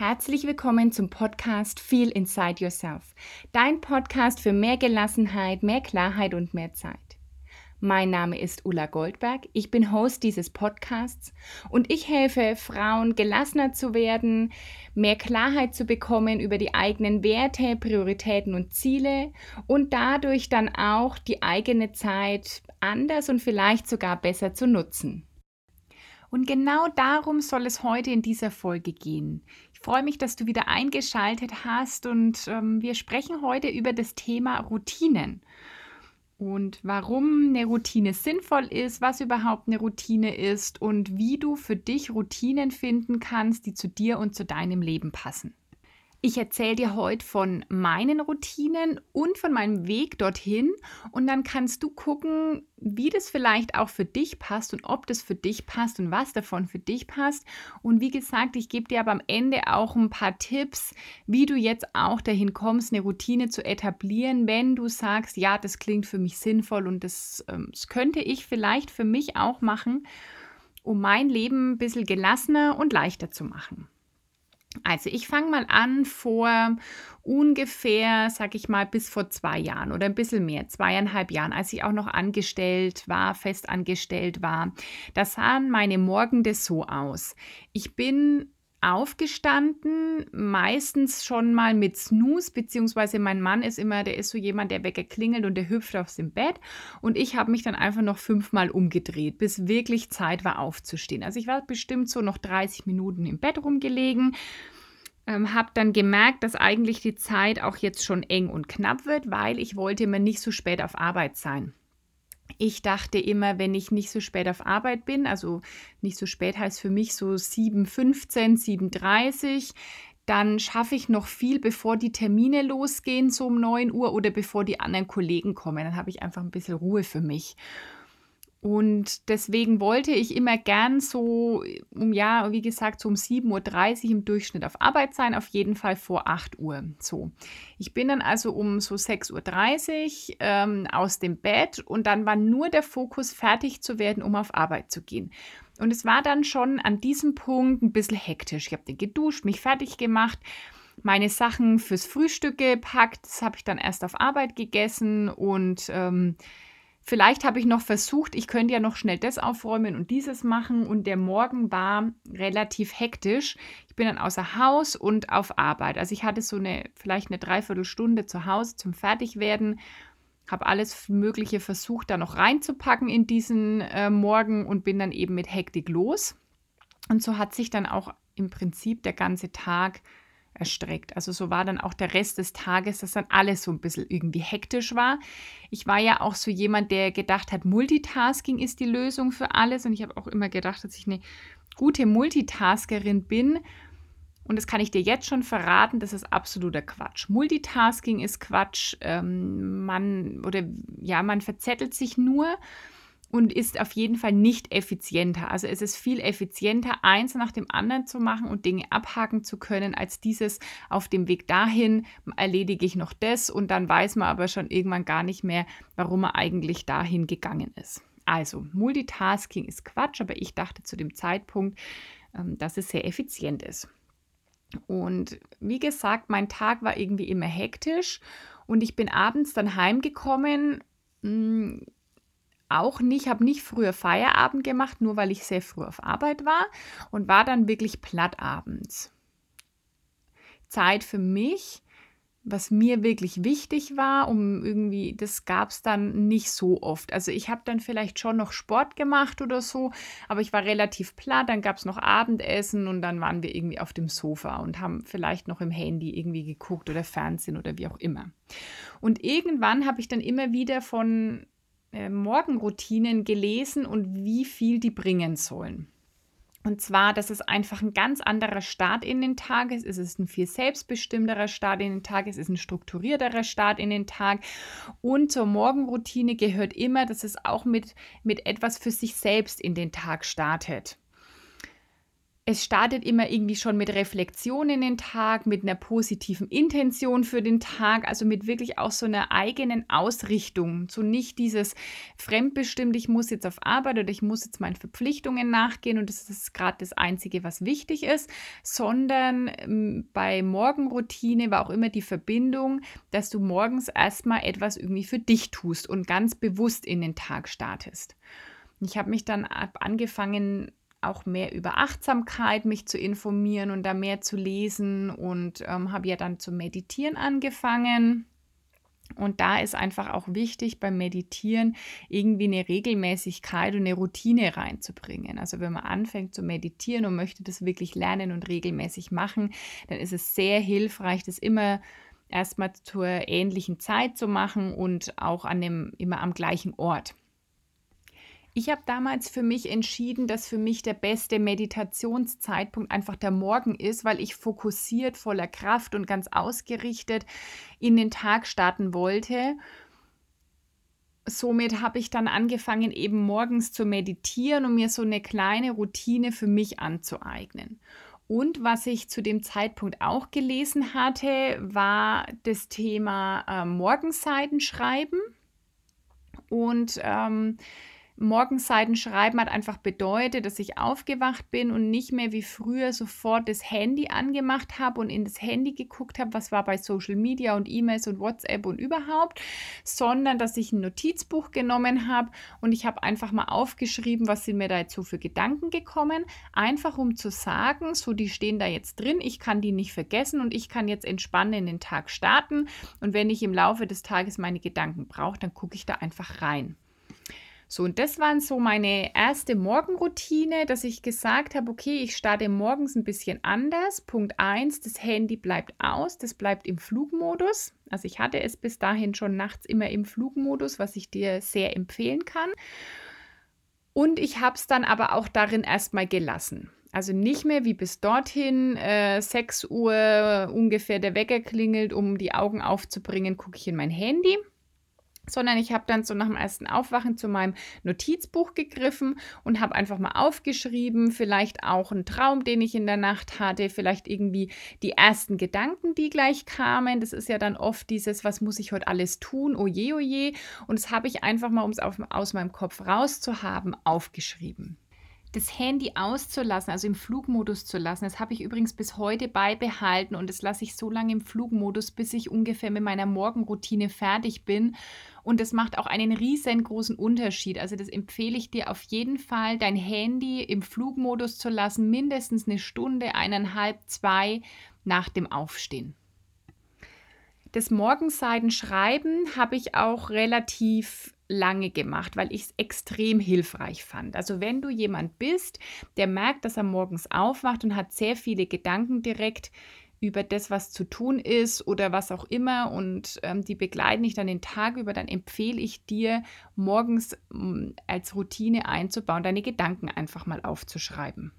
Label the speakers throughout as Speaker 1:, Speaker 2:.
Speaker 1: Herzlich willkommen zum Podcast Feel Inside Yourself, dein Podcast für mehr Gelassenheit, mehr Klarheit und mehr Zeit. Mein Name ist Ulla Goldberg, ich bin Host dieses Podcasts und ich helfe Frauen, gelassener zu werden, mehr Klarheit zu bekommen über die eigenen Werte, Prioritäten und Ziele und dadurch dann auch die eigene Zeit anders und vielleicht sogar besser zu nutzen. Und genau darum soll es heute in dieser Folge gehen. Freue mich, dass du wieder eingeschaltet hast und ähm, wir sprechen heute über das Thema Routinen und warum eine Routine sinnvoll ist, was überhaupt eine Routine ist und wie du für dich Routinen finden kannst, die zu dir und zu deinem Leben passen. Ich erzähle dir heute von meinen Routinen und von meinem Weg dorthin und dann kannst du gucken, wie das vielleicht auch für dich passt und ob das für dich passt und was davon für dich passt. Und wie gesagt, ich gebe dir aber am Ende auch ein paar Tipps, wie du jetzt auch dahin kommst, eine Routine zu etablieren, wenn du sagst, ja, das klingt für mich sinnvoll und das, ähm, das könnte ich vielleicht für mich auch machen, um mein Leben ein bisschen gelassener und leichter zu machen. Also ich fange mal an vor ungefähr, sag ich mal, bis vor zwei Jahren oder ein bisschen mehr, zweieinhalb Jahren, als ich auch noch angestellt war, fest angestellt war. Da sahen meine Morgende so aus. Ich bin aufgestanden, meistens schon mal mit Snooze, beziehungsweise mein Mann ist immer, der ist so jemand, der Wecker und der hüpft aus dem Bett und ich habe mich dann einfach noch fünfmal umgedreht, bis wirklich Zeit war aufzustehen. Also ich war bestimmt so noch 30 Minuten im Bett rumgelegen, ähm, habe dann gemerkt, dass eigentlich die Zeit auch jetzt schon eng und knapp wird, weil ich wollte immer nicht so spät auf Arbeit sein. Ich dachte immer, wenn ich nicht so spät auf Arbeit bin, also nicht so spät heißt für mich so 7.15, 7.30, dann schaffe ich noch viel, bevor die Termine losgehen, so um 9 Uhr oder bevor die anderen Kollegen kommen. Dann habe ich einfach ein bisschen Ruhe für mich. Und deswegen wollte ich immer gern so um ja, wie gesagt, so um 7.30 Uhr im Durchschnitt auf Arbeit sein, auf jeden Fall vor 8 Uhr. So. Ich bin dann also um so 6.30 Uhr ähm, aus dem Bett und dann war nur der Fokus, fertig zu werden, um auf Arbeit zu gehen. Und es war dann schon an diesem Punkt ein bisschen hektisch. Ich habe den geduscht, mich fertig gemacht meine Sachen fürs Frühstück gepackt. Das habe ich dann erst auf Arbeit gegessen und ähm, Vielleicht habe ich noch versucht, ich könnte ja noch schnell das aufräumen und dieses machen und der Morgen war relativ hektisch. Ich bin dann außer Haus und auf Arbeit. Also ich hatte so eine vielleicht eine Dreiviertelstunde zu Hause zum Fertigwerden, habe alles Mögliche versucht, da noch reinzupacken in diesen äh, Morgen und bin dann eben mit Hektik los. Und so hat sich dann auch im Prinzip der ganze Tag erstreckt. Also so war dann auch der Rest des Tages, dass dann alles so ein bisschen irgendwie hektisch war. Ich war ja auch so jemand, der gedacht hat, Multitasking ist die Lösung für alles. Und ich habe auch immer gedacht, dass ich eine gute Multitaskerin bin. Und das kann ich dir jetzt schon verraten, das ist absoluter Quatsch. Multitasking ist Quatsch. Ähm, man oder ja, man verzettelt sich nur und ist auf jeden Fall nicht effizienter. Also es ist viel effizienter, eins nach dem anderen zu machen und Dinge abhaken zu können, als dieses auf dem Weg dahin erledige ich noch das und dann weiß man aber schon irgendwann gar nicht mehr, warum er eigentlich dahin gegangen ist. Also Multitasking ist Quatsch, aber ich dachte zu dem Zeitpunkt, ähm, dass es sehr effizient ist. Und wie gesagt, mein Tag war irgendwie immer hektisch und ich bin abends dann heimgekommen hm, auch nicht, habe nicht früher Feierabend gemacht, nur weil ich sehr früh auf Arbeit war und war dann wirklich platt abends. Zeit für mich, was mir wirklich wichtig war, um irgendwie, das gab es dann nicht so oft. Also ich habe dann vielleicht schon noch Sport gemacht oder so, aber ich war relativ platt, dann gab es noch Abendessen und dann waren wir irgendwie auf dem Sofa und haben vielleicht noch im Handy irgendwie geguckt oder Fernsehen oder wie auch immer. Und irgendwann habe ich dann immer wieder von äh, Morgenroutinen gelesen und wie viel die bringen sollen. Und zwar, dass es einfach ein ganz anderer Start in den Tag ist. Es ist ein viel selbstbestimmterer Start in den Tag. Es ist ein strukturierterer Start in den Tag. Und zur Morgenroutine gehört immer, dass es auch mit, mit etwas für sich selbst in den Tag startet. Es startet immer irgendwie schon mit Reflexion in den Tag, mit einer positiven Intention für den Tag, also mit wirklich auch so einer eigenen Ausrichtung. So nicht dieses fremdbestimmt, ich muss jetzt auf Arbeit oder ich muss jetzt meinen Verpflichtungen nachgehen und das ist gerade das Einzige, was wichtig ist, sondern ähm, bei Morgenroutine war auch immer die Verbindung, dass du morgens erstmal etwas irgendwie für dich tust und ganz bewusst in den Tag startest. Ich habe mich dann angefangen, auch mehr über Achtsamkeit mich zu informieren und da mehr zu lesen und ähm, habe ja dann zu meditieren angefangen. Und da ist einfach auch wichtig beim Meditieren irgendwie eine Regelmäßigkeit und eine Routine reinzubringen. Also wenn man anfängt zu meditieren und möchte das wirklich lernen und regelmäßig machen, dann ist es sehr hilfreich, das immer erstmal zur ähnlichen Zeit zu machen und auch an dem, immer am gleichen Ort. Ich habe damals für mich entschieden, dass für mich der beste Meditationszeitpunkt einfach der Morgen ist, weil ich fokussiert, voller Kraft und ganz ausgerichtet in den Tag starten wollte. Somit habe ich dann angefangen, eben morgens zu meditieren und mir so eine kleine Routine für mich anzueignen. Und was ich zu dem Zeitpunkt auch gelesen hatte, war das Thema äh, Morgenseiten schreiben. Und ähm, Morgenseiten schreiben hat einfach bedeutet, dass ich aufgewacht bin und nicht mehr wie früher sofort das Handy angemacht habe und in das Handy geguckt habe, was war bei Social Media und E-Mails und WhatsApp und überhaupt, sondern dass ich ein Notizbuch genommen habe und ich habe einfach mal aufgeschrieben, was sind mir dazu für Gedanken gekommen, einfach um zu sagen, so die stehen da jetzt drin, ich kann die nicht vergessen und ich kann jetzt entspannen in den Tag starten und wenn ich im Laufe des Tages meine Gedanken brauche, dann gucke ich da einfach rein. So, und das waren so meine erste Morgenroutine, dass ich gesagt habe, okay, ich starte morgens ein bisschen anders. Punkt 1, das Handy bleibt aus, das bleibt im Flugmodus. Also ich hatte es bis dahin schon nachts immer im Flugmodus, was ich dir sehr empfehlen kann. Und ich habe es dann aber auch darin erstmal gelassen. Also nicht mehr wie bis dorthin, äh, 6 Uhr ungefähr der Wecker klingelt, um die Augen aufzubringen, gucke ich in mein Handy, sondern ich habe dann so nach dem ersten Aufwachen zu meinem Notizbuch gegriffen und habe einfach mal aufgeschrieben, vielleicht auch einen Traum, den ich in der Nacht hatte, vielleicht irgendwie die ersten Gedanken, die gleich kamen. Das ist ja dann oft dieses, was muss ich heute alles tun, oje, oje. Und das habe ich einfach mal, um es aus meinem Kopf rauszuhaben, aufgeschrieben das Handy auszulassen, also im Flugmodus zu lassen. Das habe ich übrigens bis heute beibehalten und das lasse ich so lange im Flugmodus, bis ich ungefähr mit meiner Morgenroutine fertig bin. Und das macht auch einen riesengroßen Unterschied. Also das empfehle ich dir auf jeden Fall, dein Handy im Flugmodus zu lassen, mindestens eine Stunde, eineinhalb, zwei nach dem Aufstehen. Das Morgenseitenschreiben habe ich auch relativ lange gemacht, weil ich es extrem hilfreich fand. Also wenn du jemand bist, der merkt, dass er morgens aufwacht und hat sehr viele Gedanken direkt über das, was zu tun ist oder was auch immer und ähm, die begleiten dich dann den Tag über, dann empfehle ich dir, morgens als Routine einzubauen, deine Gedanken einfach mal aufzuschreiben.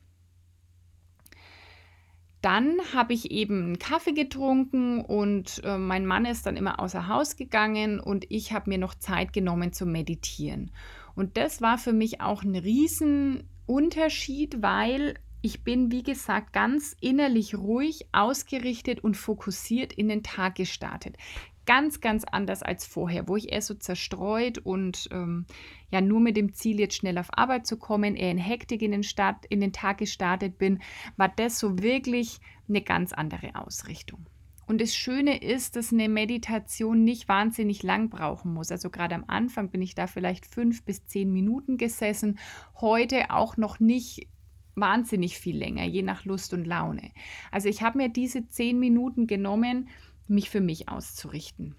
Speaker 1: Dann habe ich eben einen Kaffee getrunken und äh, mein Mann ist dann immer außer Haus gegangen und ich habe mir noch Zeit genommen zu meditieren. Und das war für mich auch ein Riesenunterschied, weil ich bin, wie gesagt, ganz innerlich ruhig, ausgerichtet und fokussiert in den Tag gestartet ganz, ganz anders als vorher, wo ich eher so zerstreut und ähm, ja nur mit dem Ziel, jetzt schnell auf Arbeit zu kommen, eher in Hektik in den, Start, in den Tag gestartet bin, war das so wirklich eine ganz andere Ausrichtung. Und das Schöne ist, dass eine Meditation nicht wahnsinnig lang brauchen muss. Also gerade am Anfang bin ich da vielleicht fünf bis zehn Minuten gesessen. Heute auch noch nicht wahnsinnig viel länger, je nach Lust und Laune. Also ich habe mir diese zehn Minuten genommen, mich für mich auszurichten.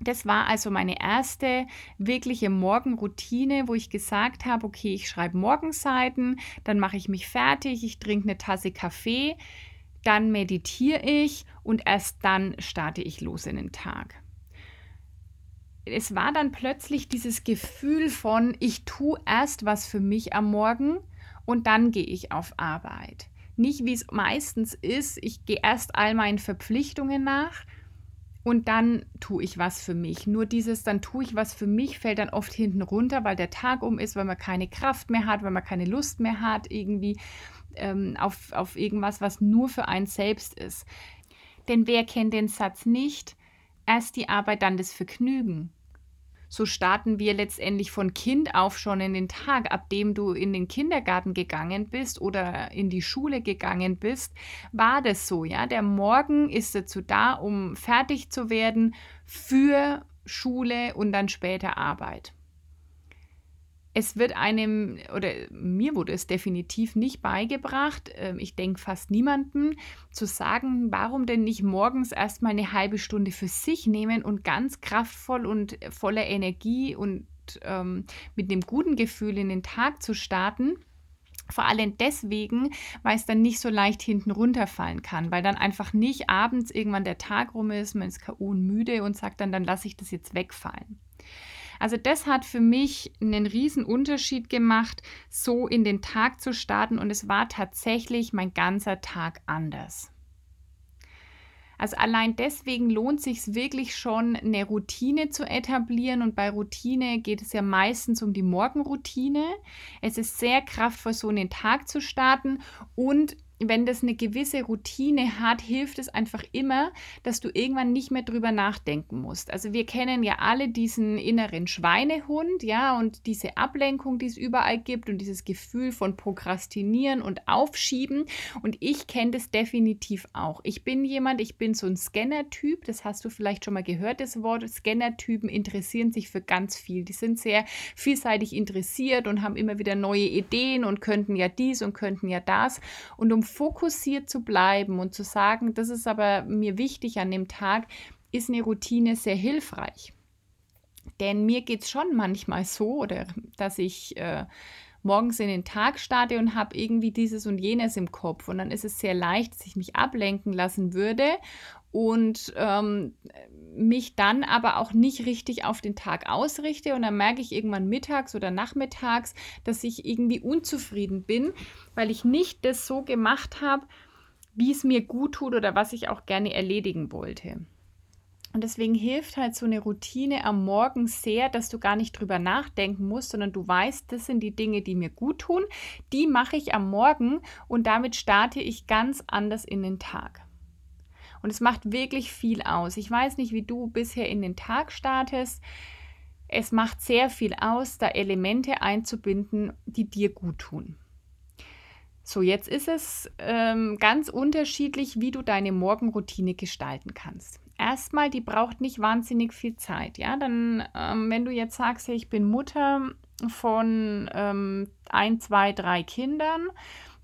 Speaker 1: Das war also meine erste wirkliche Morgenroutine, wo ich gesagt habe, okay, ich schreibe Morgenseiten, dann mache ich mich fertig, ich trinke eine Tasse Kaffee, dann meditiere ich und erst dann starte ich los in den Tag. Es war dann plötzlich dieses Gefühl von, ich tue erst was für mich am Morgen und dann gehe ich auf Arbeit. Nicht wie es meistens ist, ich gehe erst all meinen Verpflichtungen nach und dann tue ich was für mich. Nur dieses, dann tue ich was für mich, fällt dann oft hinten runter, weil der Tag um ist, weil man keine Kraft mehr hat, weil man keine Lust mehr hat, irgendwie ähm, auf, auf irgendwas, was nur für einen selbst ist. Denn wer kennt den Satz nicht? Erst die Arbeit, dann das Vergnügen. So starten wir letztendlich von Kind auf schon in den Tag, ab dem du in den Kindergarten gegangen bist oder in die Schule gegangen bist, war das so, ja? Der Morgen ist dazu da, um fertig zu werden für Schule und dann später Arbeit es wird einem, oder mir wurde es definitiv nicht beigebracht, ähm, ich denke fast niemandem, zu sagen, warum denn nicht morgens erstmal eine halbe Stunde für sich nehmen und ganz kraftvoll und voller Energie und ähm, mit einem guten Gefühl in den Tag zu starten. Vor allem deswegen, weil es dann nicht so leicht hinten runterfallen kann, weil dann einfach nicht abends irgendwann der Tag rum ist, man ist K.O. und müde und sagt dann, dann lasse ich das jetzt wegfallen. Also das hat für mich einen riesen Unterschied gemacht, so in den Tag zu starten und es war tatsächlich mein ganzer Tag anders. Also allein deswegen lohnt sich wirklich schon, eine Routine zu etablieren. Und bei Routine geht es ja meistens um die Morgenroutine. Es ist sehr kraftvoll, so in den Tag zu starten und wenn das eine gewisse Routine hat, hilft es einfach immer, dass du irgendwann nicht mehr drüber nachdenken musst. Also wir kennen ja alle diesen inneren Schweinehund, ja, und diese Ablenkung, die es überall gibt und dieses Gefühl von Prokrastinieren und Aufschieben. Und ich kenne das definitiv auch. Ich bin jemand, ich bin so ein Scanner-Typ, das hast du vielleicht schon mal gehört, das Wort. Scanner-Typen interessieren sich für ganz viel. Die sind sehr vielseitig interessiert und haben immer wieder neue Ideen und könnten ja dies und könnten ja das. Und um fokussiert zu bleiben und zu sagen, das ist aber mir wichtig an dem Tag, ist eine Routine sehr hilfreich. Denn mir geht es schon manchmal so, oder dass ich äh, morgens in den Tag starte und habe irgendwie dieses und jenes im Kopf. Und dann ist es sehr leicht, dass ich mich ablenken lassen würde und ähm, mich dann aber auch nicht richtig auf den Tag ausrichte. Und dann merke ich irgendwann mittags oder nachmittags, dass ich irgendwie unzufrieden bin, weil ich nicht das so gemacht habe, wie es mir gut tut oder was ich auch gerne erledigen wollte. Und deswegen hilft halt so eine Routine am Morgen sehr, dass du gar nicht drüber nachdenken musst, sondern du weißt, das sind die Dinge, die mir gut tun. Die mache ich am Morgen und damit starte ich ganz anders in den Tag. Und es macht wirklich viel aus. Ich weiß nicht, wie du bisher in den Tag startest. Es macht sehr viel aus, da Elemente einzubinden, die dir gut tun. So, jetzt ist es ähm, ganz unterschiedlich, wie du deine Morgenroutine gestalten kannst. Erstmal, die braucht nicht wahnsinnig viel Zeit. Ja, dann, ähm, wenn du jetzt sagst, ich bin Mutter von ähm, ein, zwei, drei Kindern,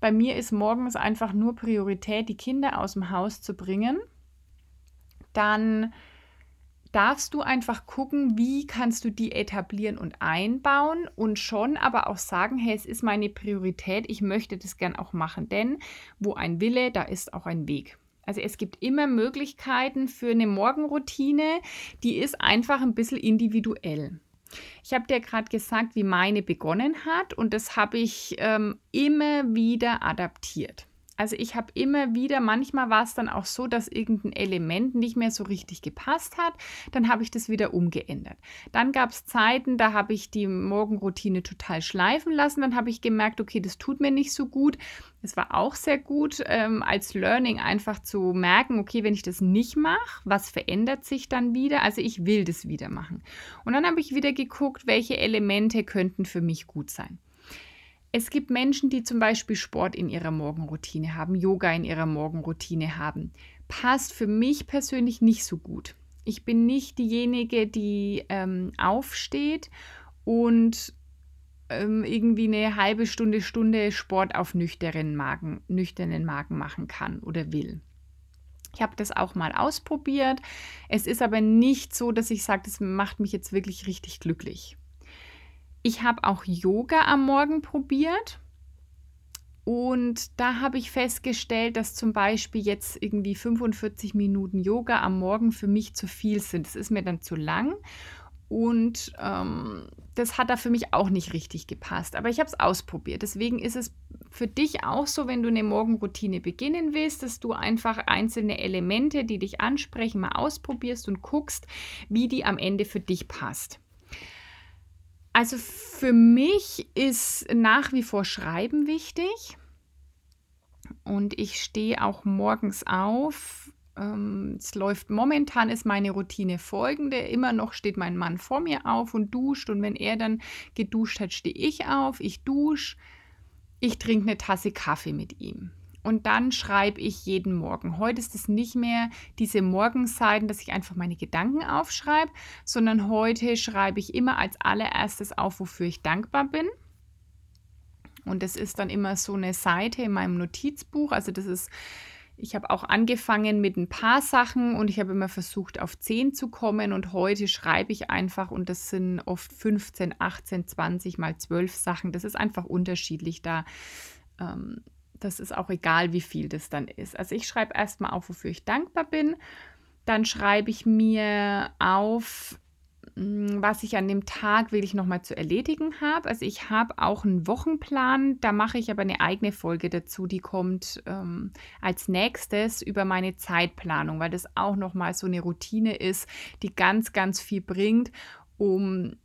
Speaker 1: bei mir ist morgens einfach nur Priorität, die Kinder aus dem Haus zu bringen. Dann darfst du einfach gucken, wie kannst du die etablieren und einbauen und schon aber auch sagen, hey, es ist meine Priorität, ich möchte das gern auch machen, denn wo ein Wille, da ist auch ein Weg. Also es gibt immer Möglichkeiten für eine Morgenroutine, die ist einfach ein bisschen individuell. Ich habe dir gerade gesagt, wie meine begonnen hat und das habe ich ähm, immer wieder adaptiert. Also ich habe immer wieder, manchmal war es dann auch so, dass irgendein Element nicht mehr so richtig gepasst hat. Dann habe ich das wieder umgeändert. Dann gab es Zeiten, da habe ich die Morgenroutine total schleifen lassen. Dann habe ich gemerkt, okay, das tut mir nicht so gut. Es war auch sehr gut, ähm, als Learning einfach zu merken, okay, wenn ich das nicht mache, was verändert sich dann wieder? Also ich will das wieder machen. Und dann habe ich wieder geguckt, welche Elemente könnten für mich gut sein. Es gibt Menschen, die zum Beispiel Sport in ihrer Morgenroutine haben, Yoga in ihrer Morgenroutine haben. Passt für mich persönlich nicht so gut. Ich bin nicht diejenige, die ähm, aufsteht und ähm, irgendwie eine halbe Stunde, Stunde Sport auf nüchternen Magen, nüchternen Magen machen kann oder will. Ich habe das auch mal ausprobiert. Es ist aber nicht so, dass ich sage, das macht mich jetzt wirklich richtig glücklich. Ich habe auch Yoga am Morgen probiert. Und da habe ich festgestellt, dass zum Beispiel jetzt irgendwie 45 Minuten Yoga am Morgen für mich zu viel sind. Das ist mir dann zu lang. Und ähm, das hat da für mich auch nicht richtig gepasst. Aber ich habe es ausprobiert. Deswegen ist es für dich auch so, wenn du eine Morgenroutine beginnen willst, dass du einfach einzelne Elemente, die dich ansprechen, mal ausprobierst und guckst, wie die am Ende für dich passt. Also für mich ist nach wie vor Schreiben wichtig. Und ich stehe auch morgens auf. Ähm, es läuft momentan ist meine Routine folgende. Immer noch steht mein Mann vor mir auf und duscht. Und wenn er dann geduscht hat, stehe ich auf. Ich dusche. Ich trinke eine Tasse Kaffee mit ihm. Und dann schreibe ich jeden Morgen. Heute ist es nicht mehr diese Morgenseiten, dass ich einfach meine Gedanken aufschreibe, sondern heute schreibe ich immer als allererstes auf, wofür ich dankbar bin. Und das ist dann immer so eine Seite in meinem Notizbuch. Also das ist, ich habe auch angefangen mit ein paar Sachen und ich habe immer versucht, auf 10 zu kommen. Und heute schreibe ich einfach und das sind oft 15, 18, 20 mal 12 Sachen. Das ist einfach unterschiedlich da. Ähm, das ist auch egal, wie viel das dann ist. Also ich schreibe erstmal auf, wofür ich dankbar bin. Dann schreibe ich mir auf, hm, was ich an dem Tag will ich nochmal zu erledigen habe. Also ich habe auch einen Wochenplan, da mache ich aber eine eigene Folge dazu, die kommt ähm, als nächstes über meine Zeitplanung, weil das auch nochmal so eine Routine ist, die ganz, ganz viel bringt, um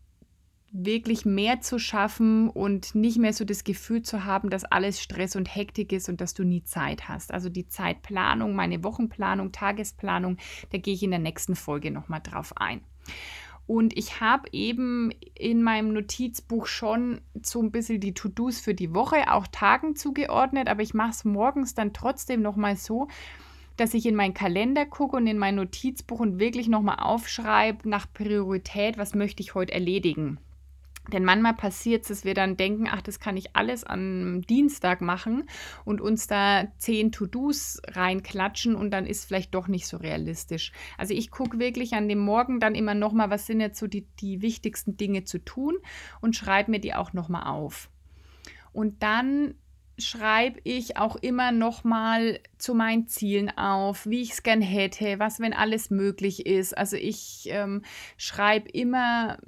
Speaker 1: wirklich mehr zu schaffen und nicht mehr so das Gefühl zu haben, dass alles Stress und Hektik ist und dass du nie Zeit hast. Also die Zeitplanung, meine Wochenplanung, Tagesplanung, da gehe ich in der nächsten Folge nochmal drauf ein. Und ich habe eben in meinem Notizbuch schon so ein bisschen die To-Dos für die Woche, auch Tagen zugeordnet, aber ich mache es morgens dann trotzdem nochmal so, dass ich in meinen Kalender gucke und in mein Notizbuch und wirklich nochmal aufschreibe nach Priorität, was möchte ich heute erledigen. Denn manchmal passiert es, dass wir dann denken, ach, das kann ich alles am Dienstag machen und uns da zehn To-Dos reinklatschen und dann ist vielleicht doch nicht so realistisch. Also ich gucke wirklich an dem Morgen dann immer nochmal, was sind jetzt so die, die wichtigsten Dinge zu tun und schreibe mir die auch nochmal auf. Und dann schreibe ich auch immer nochmal zu meinen Zielen auf, wie ich es gern hätte, was, wenn alles möglich ist. Also ich ähm, schreibe immer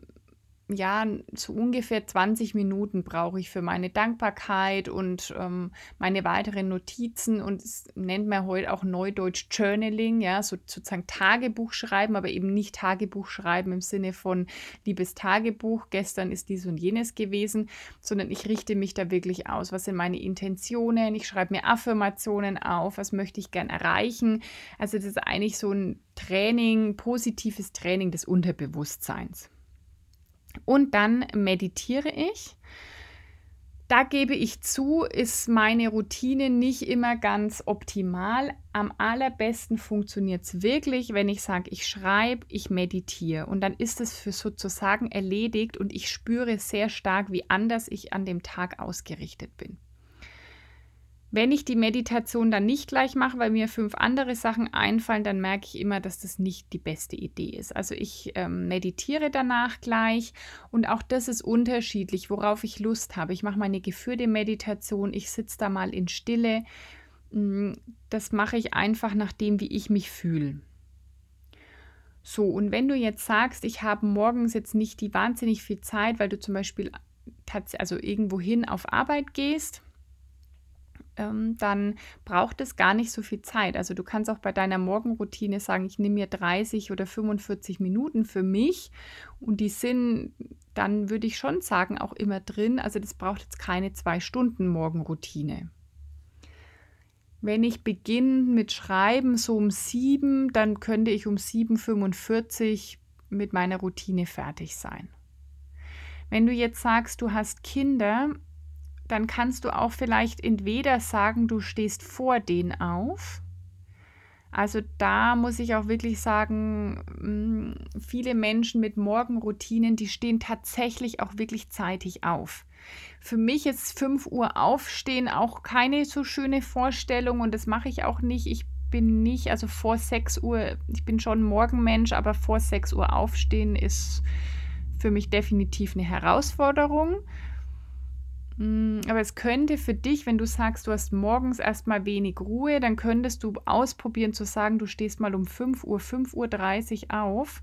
Speaker 1: ja, so ungefähr 20 Minuten brauche ich für meine Dankbarkeit und ähm, meine weiteren Notizen und es nennt man heute auch Neudeutsch Journaling, ja, so, sozusagen Tagebuch schreiben, aber eben nicht Tagebuch schreiben im Sinne von liebes Tagebuch, gestern ist dies und jenes gewesen, sondern ich richte mich da wirklich aus, was sind meine Intentionen, ich schreibe mir Affirmationen auf, was möchte ich gern erreichen. Also das ist eigentlich so ein Training, positives Training des Unterbewusstseins. Und dann meditiere ich. Da gebe ich zu, ist meine Routine nicht immer ganz optimal. Am allerbesten funktioniert es wirklich, wenn ich sage, ich schreibe, ich meditiere. Und dann ist es für sozusagen erledigt und ich spüre sehr stark, wie anders ich an dem Tag ausgerichtet bin. Wenn ich die Meditation dann nicht gleich mache, weil mir fünf andere Sachen einfallen, dann merke ich immer, dass das nicht die beste Idee ist. Also ich ähm, meditiere danach gleich und auch das ist unterschiedlich, worauf ich Lust habe. Ich mache meine geführte Meditation, ich sitze da mal in Stille. Mm, das mache ich einfach nach dem, wie ich mich fühle. So, und wenn du jetzt sagst, ich habe morgens jetzt nicht die wahnsinnig viel Zeit, weil du zum Beispiel also irgendwo hin auf Arbeit gehst, ähm, dann braucht es gar nicht so viel Zeit. Also du kannst auch bei deiner Morgenroutine sagen, ich nehme mir 30 oder 45 Minuten für mich und die sind dann, würde ich schon sagen, auch immer drin. Also das braucht jetzt keine zwei Stunden Morgenroutine. Wenn ich beginne mit Schreiben so um sieben, dann könnte ich um 7.45 mit meiner Routine fertig sein. Wenn du jetzt sagst, du hast Kinder dann kannst du auch vielleicht entweder sagen, du stehst vor denen auf. Also da muss ich auch wirklich sagen, mm, viele Menschen mit Morgenroutinen, die stehen tatsächlich auch wirklich zeitig auf. Für mich ist 5 Uhr aufstehen auch keine so schöne Vorstellung und das mache ich auch nicht. Ich bin nicht, also vor 6 Uhr, ich bin schon Morgenmensch, aber vor 6 Uhr aufstehen ist für mich definitiv eine Herausforderung. Mm, aber es könnte für dich, wenn du sagst, du hast morgens erstmal wenig Ruhe, dann könntest du ausprobieren zu sagen, du stehst mal um 5 Uhr, 5.30 Uhr auf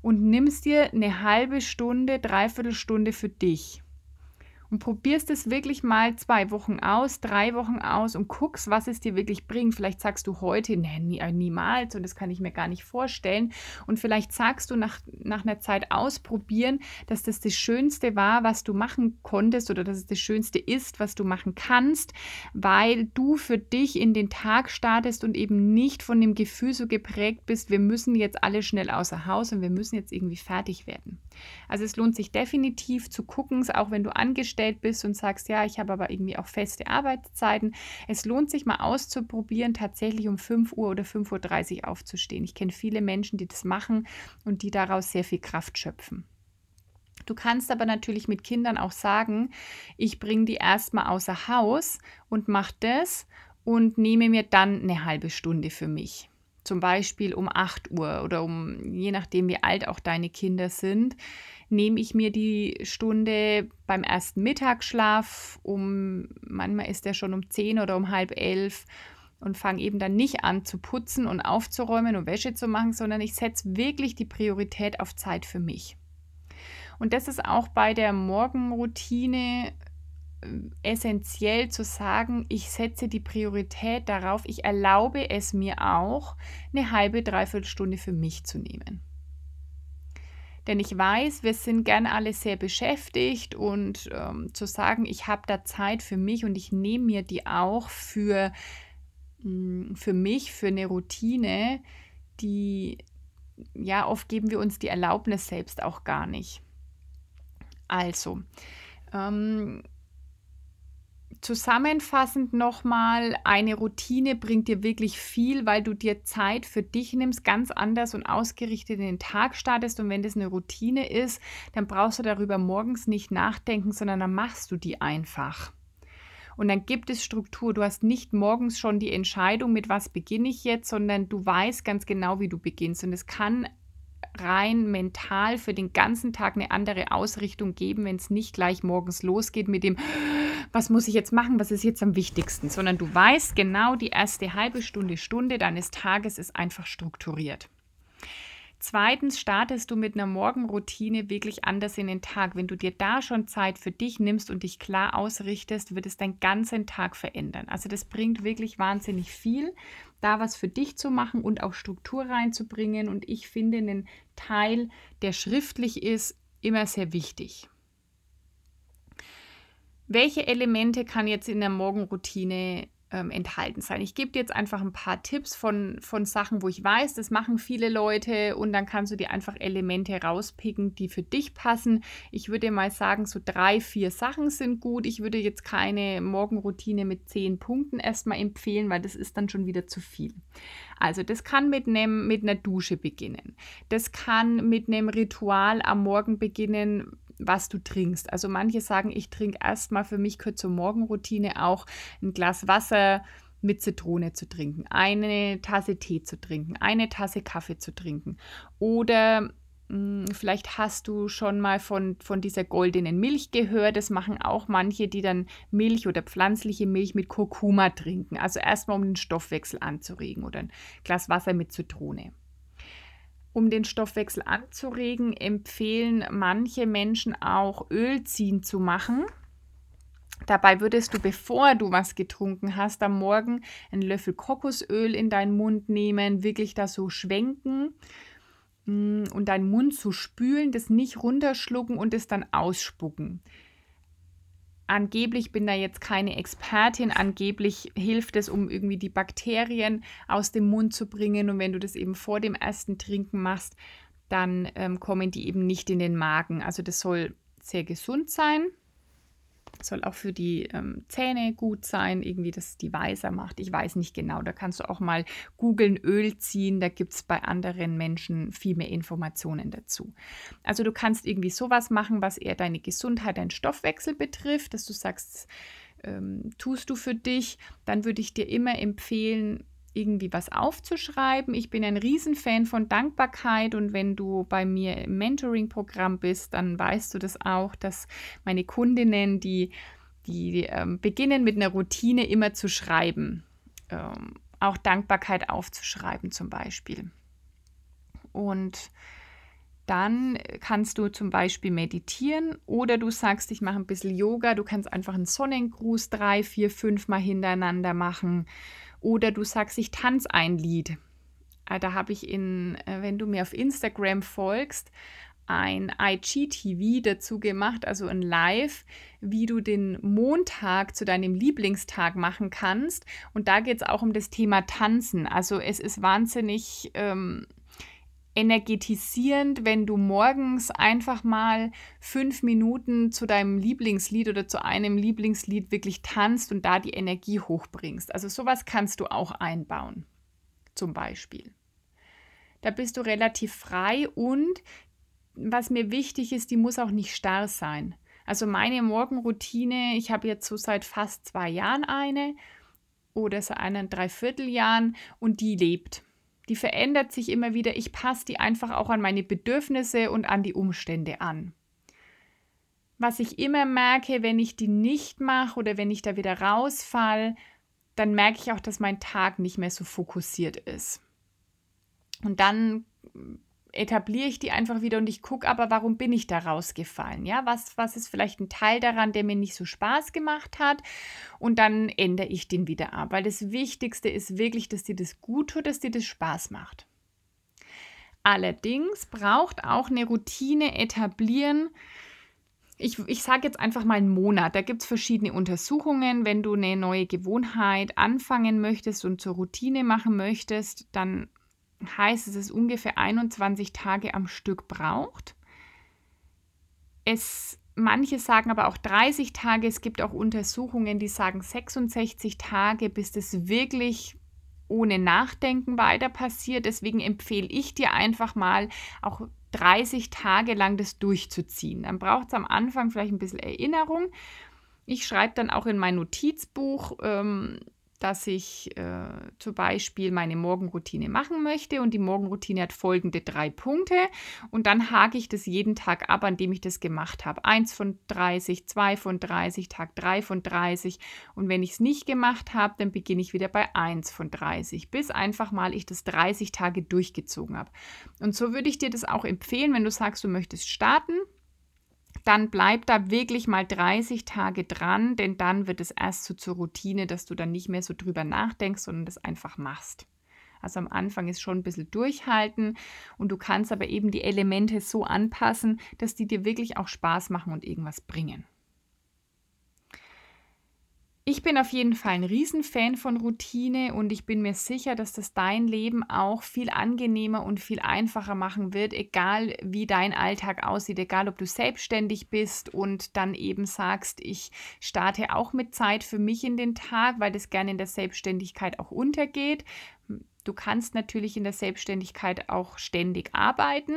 Speaker 1: und nimmst dir eine halbe Stunde, dreiviertel Stunde für dich. Und probierst es wirklich mal zwei Wochen aus, drei Wochen aus und guckst, was es dir wirklich bringt. Vielleicht sagst du heute, nee, nie, äh, niemals und das kann ich mir gar nicht vorstellen. Und vielleicht sagst du nach, nach einer Zeit ausprobieren, dass das das Schönste war, was du machen konntest oder dass es das Schönste ist, was du machen kannst, weil du für dich in den Tag startest und eben nicht von dem Gefühl so geprägt bist, wir müssen jetzt alle schnell außer Haus und wir müssen jetzt irgendwie fertig werden. Also es lohnt sich definitiv zu gucken, auch wenn du angestellt bist und sagst, ja, ich habe aber irgendwie auch feste Arbeitszeiten. Es lohnt sich mal auszuprobieren, tatsächlich um 5 Uhr oder 5.30 Uhr aufzustehen. Ich kenne viele Menschen, die das machen und die daraus sehr viel Kraft schöpfen. Du kannst aber natürlich mit Kindern auch sagen, ich bringe die erstmal außer Haus und mache das und nehme mir dann eine halbe Stunde für mich zum Beispiel um 8 Uhr oder um, je nachdem, wie alt auch deine Kinder sind, nehme ich mir die Stunde beim ersten Mittagsschlaf, um, manchmal ist der schon um 10 oder um halb elf und fange eben dann nicht an zu putzen und aufzuräumen und Wäsche zu machen, sondern ich setze wirklich die Priorität auf Zeit für mich. Und das ist auch bei der Morgenroutine essentiell zu sagen, ich setze die Priorität darauf, ich erlaube es mir auch, eine halbe, dreiviertel Stunde für mich zu nehmen. Denn ich weiß, wir sind gern alle sehr beschäftigt und ähm, zu sagen, ich habe da Zeit für mich und ich nehme mir die auch für, mh, hm, für mich, für eine Routine, die, ja, oft geben wir uns die Erlaubnis selbst auch gar nicht. Also, ähm, zusammenfassend nochmal, eine Routine bringt dir wirklich viel, weil du dir Zeit für dich nimmst, ganz anders und ausgerichtet in den Tag startest. Und wenn das eine Routine ist, dann brauchst du darüber morgens nicht nachdenken, sondern dann machst du die einfach. Und dann gibt es Struktur. Du hast nicht morgens schon die Entscheidung, mit was beginne ich jetzt, sondern du weißt ganz genau, wie du beginnst. Und es kann rein mental für den ganzen Tag eine andere Ausrichtung geben, wenn es nicht gleich morgens losgeht mit dem, was muss ich jetzt machen, was ist jetzt am wichtigsten, sondern du weißt genau, die erste halbe Stunde, Stunde deines Tages ist einfach strukturiert. Zweitens startest du mit einer Morgenroutine wirklich anders in den Tag. Wenn du dir da schon Zeit für dich nimmst und dich klar ausrichtest, wird es deinen ganzen Tag verändern. Also das bringt wirklich wahnsinnig viel, da was für dich zu machen und auch Struktur reinzubringen. Und ich finde einen Teil, der schriftlich ist, immer sehr wichtig. Welche Elemente kann jetzt in der Morgenroutine ähm, enthalten sein. Ich gebe dir jetzt einfach ein paar Tipps von, von Sachen, wo ich weiß, das machen viele Leute und dann kannst du dir einfach Elemente rauspicken, die für dich passen. Ich würde mal sagen, so drei, vier Sachen sind gut. Ich würde jetzt keine Morgenroutine mit zehn Punkten erstmal empfehlen, weil das ist dann schon wieder zu viel. Also das kann mit, einem, mit einer Dusche beginnen. Das kann mit einem Ritual am Morgen beginnen, was du trinkst. Also manche sagen, ich trinke erstmal für mich gehört zur Morgenroutine auch ein Glas Wasser mit Zitrone zu trinken, eine Tasse Tee zu trinken, eine Tasse Kaffee zu trinken. Oder mh, hm, vielleicht hast du schon mal von, von dieser goldenen Milch gehört. Das machen auch manche, die dann Milch oder pflanzliche Milch mit Kurkuma trinken. Also erstmal, um den Stoffwechsel anzuregen oder ein Glas Wasser mit Zitrone. Um den Stoffwechsel anzuregen, empfehlen manche Menschen auch Ölziehen zu machen. Dabei würdest du, bevor du was getrunken hast, am Morgen einen Löffel Kokosöl in deinen Mund nehmen, wirklich da so schwenken mm, und deinen Mund zu spülen, das nicht runterschlucken und es dann ausspucken angeblich bin da jetzt keine Expertin, angeblich hilft es, um irgendwie die Bakterien aus dem Mund zu bringen. Und wenn du das eben vor dem ersten Trinken machst, dann ähm, kommen die eben nicht in den Magen. Also das soll sehr gesund sein. Soll auch für die ähm, Zähne gut sein, irgendwie, dass die weißer macht. Ich weiß nicht genau. Da kannst du auch mal googeln, Öl ziehen. Da gibt es bei anderen Menschen viel mehr Informationen dazu. Also du kannst irgendwie sowas machen, was eher deine Gesundheit, deinen Stoffwechsel betrifft, dass du sagst, ähm, tust du für dich. Dann würde ich dir immer empfehlen, irgendwie was aufzuschreiben. Ich bin ein Riesenfan von Dankbarkeit und wenn du bei mir im Mentoring-Programm bist, dann weißt du das auch, dass meine Kundinnen, die, die ähm, beginnen mit einer Routine immer zu schreiben, ähm, auch Dankbarkeit aufzuschreiben zum Beispiel. Und dann kannst du zum Beispiel meditieren oder du sagst, ich mache ein bisschen Yoga. Du kannst einfach einen Sonnengruß drei, vier, fünf Mal hintereinander machen. Oder du sagst, ich tanze ein Lied. Äh, da habe ich in, äh, wenn du mir auf Instagram folgst, ein IGTV dazu gemacht, also ein Live, wie du den Montag zu deinem Lieblingstag machen kannst. Und da geht es auch um das Thema Tanzen. Also es ist wahnsinnig ähm, energetisierend, wenn du morgens einfach mal fünf Minuten zu deinem Lieblingslied oder zu einem Lieblingslied wirklich tanzt und da die Energie hochbringst. Also sowas kannst du auch einbauen, zum Beispiel. Da bist du relativ frei und was mir wichtig ist, die muss auch nicht starr sein. Also meine Morgenroutine, ich habe jetzt so seit fast zwei Jahren eine oder seit einem Dreivierteljahren und die lebt. Die verändert sich immer wieder. Ich passe die einfach auch an meine Bedürfnisse und an die Umstände an. Was ich immer merke, wenn ich die nicht mache oder wenn ich da wieder rausfall, dann merke ich auch, dass mein Tag nicht mehr so fokussiert ist. Und dann etabliere ich die einfach wieder und ich gucke aber, warum bin ich da rausgefallen? Ja, was, was ist vielleicht ein Teil daran, der mir nicht so Spaß gemacht hat? Und dann ändere ich den wieder ab, weil das Wichtigste ist wirklich, dass dir das gut tut, dass dir das Spaß macht. Allerdings braucht auch eine Routine etablieren. Ich, ich sage jetzt einfach mal einen Monat. Da gibt es verschiedene Untersuchungen. Wenn du eine neue Gewohnheit anfangen möchtest und zur Routine machen möchtest, dann heißt, dass es ungefähr 21 Tage am Stück braucht. Es, manche sagen aber auch 30 Tage. Es gibt auch Untersuchungen, die sagen 66 Tage, bis das wirklich ohne Nachdenken weiter passiert. Deswegen empfehle ich dir einfach mal auch 30 Tage lang das durchzuziehen. Dann braucht es am Anfang vielleicht ein bisschen Erinnerung. Ich schreibe dann auch in mein Notizbuch, ähm, dass ich äh, zum Beispiel meine Morgenroutine machen möchte und die Morgenroutine hat folgende drei Punkte und dann hake ich das jeden Tag ab, an dem ich das gemacht habe. Eins von 30, zwei von 30, Tag drei von 30 und wenn ich es nicht gemacht habe, dann beginne ich wieder bei eins von 30, bis einfach mal ich das 30 Tage durchgezogen habe. Und so würde ich dir das auch empfehlen, wenn du sagst, du möchtest starten dann bleib da wirklich mal 30 Tage dran, denn dann wird es erst so zur Routine, dass du dann nicht mehr so drüber nachdenkst, sondern das einfach machst. Also am Anfang ist schon ein bisschen durchhalten und du kannst aber eben die Elemente so anpassen, dass die dir wirklich auch Spaß machen und irgendwas bringen. Ich bin auf jeden Fall ein Riesenfan von Routine und ich bin mir sicher, dass das dein Leben auch viel angenehmer und viel einfacher machen wird, egal wie dein Alltag aussieht, egal ob du selbstständig bist und dann eben sagst, ich starte auch mit Zeit für mich in den Tag, weil das gerne in der Selbstständigkeit auch untergeht. Du kannst natürlich in der Selbstständigkeit auch ständig arbeiten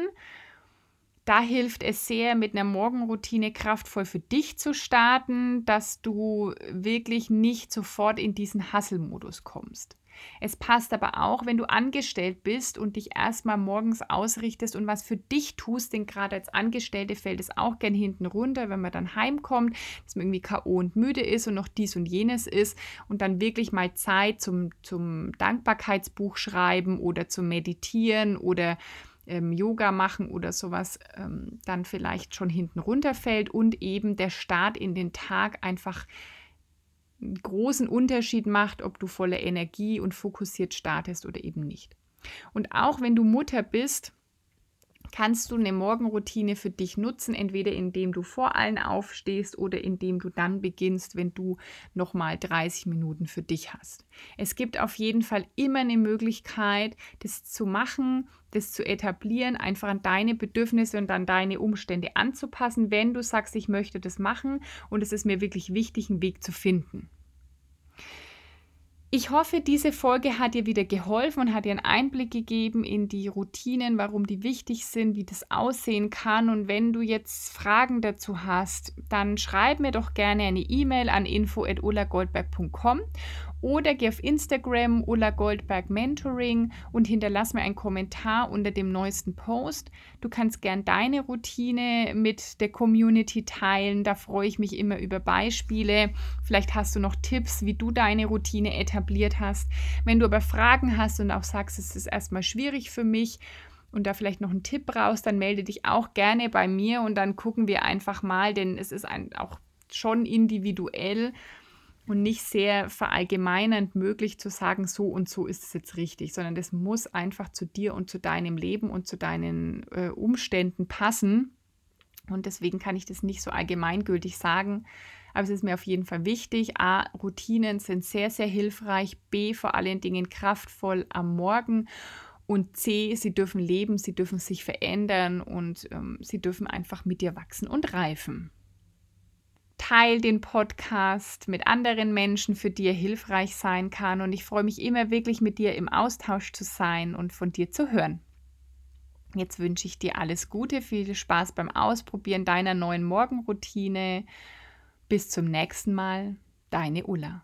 Speaker 1: da hilft es sehr, mit einer Morgenroutine kraftvoll für dich zu starten, dass du wirklich nicht sofort in diesen Hasselmodus kommst. Es passt aber auch, wenn du angestellt bist und dich erstmal morgens ausrichtest und was für dich tust, denn gerade als Angestellte fällt es auch gern hinten runter, wenn man dann heimkommt, dass man irgendwie K.O. und müde ist und noch dies und jenes ist und dann wirklich mal Zeit zum, zum Dankbarkeitsbuch schreiben oder zum Meditieren oder ähm, Yoga machen oder sowas ähm, dann vielleicht schon hinten runterfällt und eben der Start in den Tag einfach einen großen Unterschied macht, ob du voller Energie und fokussiert startest oder eben nicht. Und auch wenn du Mutter bist, kannst du eine Morgenroutine für dich nutzen, entweder indem du vor allen aufstehst oder indem du dann beginnst, wenn du nochmal 30 Minuten für dich hast. Es gibt auf jeden Fall immer eine Möglichkeit, das zu machen, das zu etablieren, einfach an deine Bedürfnisse und an deine Umstände anzupassen, wenn du sagst, ich möchte das machen und es ist mir wirklich wichtig, einen Weg zu finden. Ich hoffe, diese Folge hat dir wieder geholfen und hat dir einen Einblick gegeben in die Routinen, warum die wichtig sind, wie das aussehen kann. Und wenn du jetzt Fragen dazu hast, dann schreib mir doch gerne eine E-Mail an info@ulagoldberg.com oder geh auf Instagram Ulla Goldberg Mentoring und hinterlass mir einen Kommentar unter dem neuesten Post. Du kannst gern deine Routine mit der Community teilen. Da freue ich mich immer über Beispiele. Vielleicht hast du noch Tipps, wie du deine Routine etabliert hast. Wenn du aber Fragen hast und auch sagst, es ist erstmal schwierig für mich, und da vielleicht noch einen Tipp brauchst, dann melde dich auch gerne bei mir und dann gucken wir einfach mal, denn es ist ein, auch schon individuell und nicht sehr verallgemeinernd möglich zu sagen, so und so ist es jetzt richtig, sondern das muss einfach zu dir und zu deinem Leben und zu deinen äh, Umständen passen. Und deswegen kann ich das nicht so allgemeingültig sagen. Aber es ist mir auf jeden Fall wichtig. A, Routinen sind sehr, sehr hilfreich. B, vor allen Dingen kraftvoll am Morgen. Und C, sie dürfen leben, sie dürfen sich verändern und ähm, sie dürfen einfach mit dir wachsen und reifen. Teil den Podcast mit anderen Menschen, für die er hilfreich sein kann. Und ich freue mich immer wirklich mit dir im Austausch zu sein und von dir zu hören. Jetzt wünsche ich dir alles Gute, viel Spaß beim Ausprobieren deiner neuen Morgenroutine. Bis zum nächsten Mal, deine Ulla.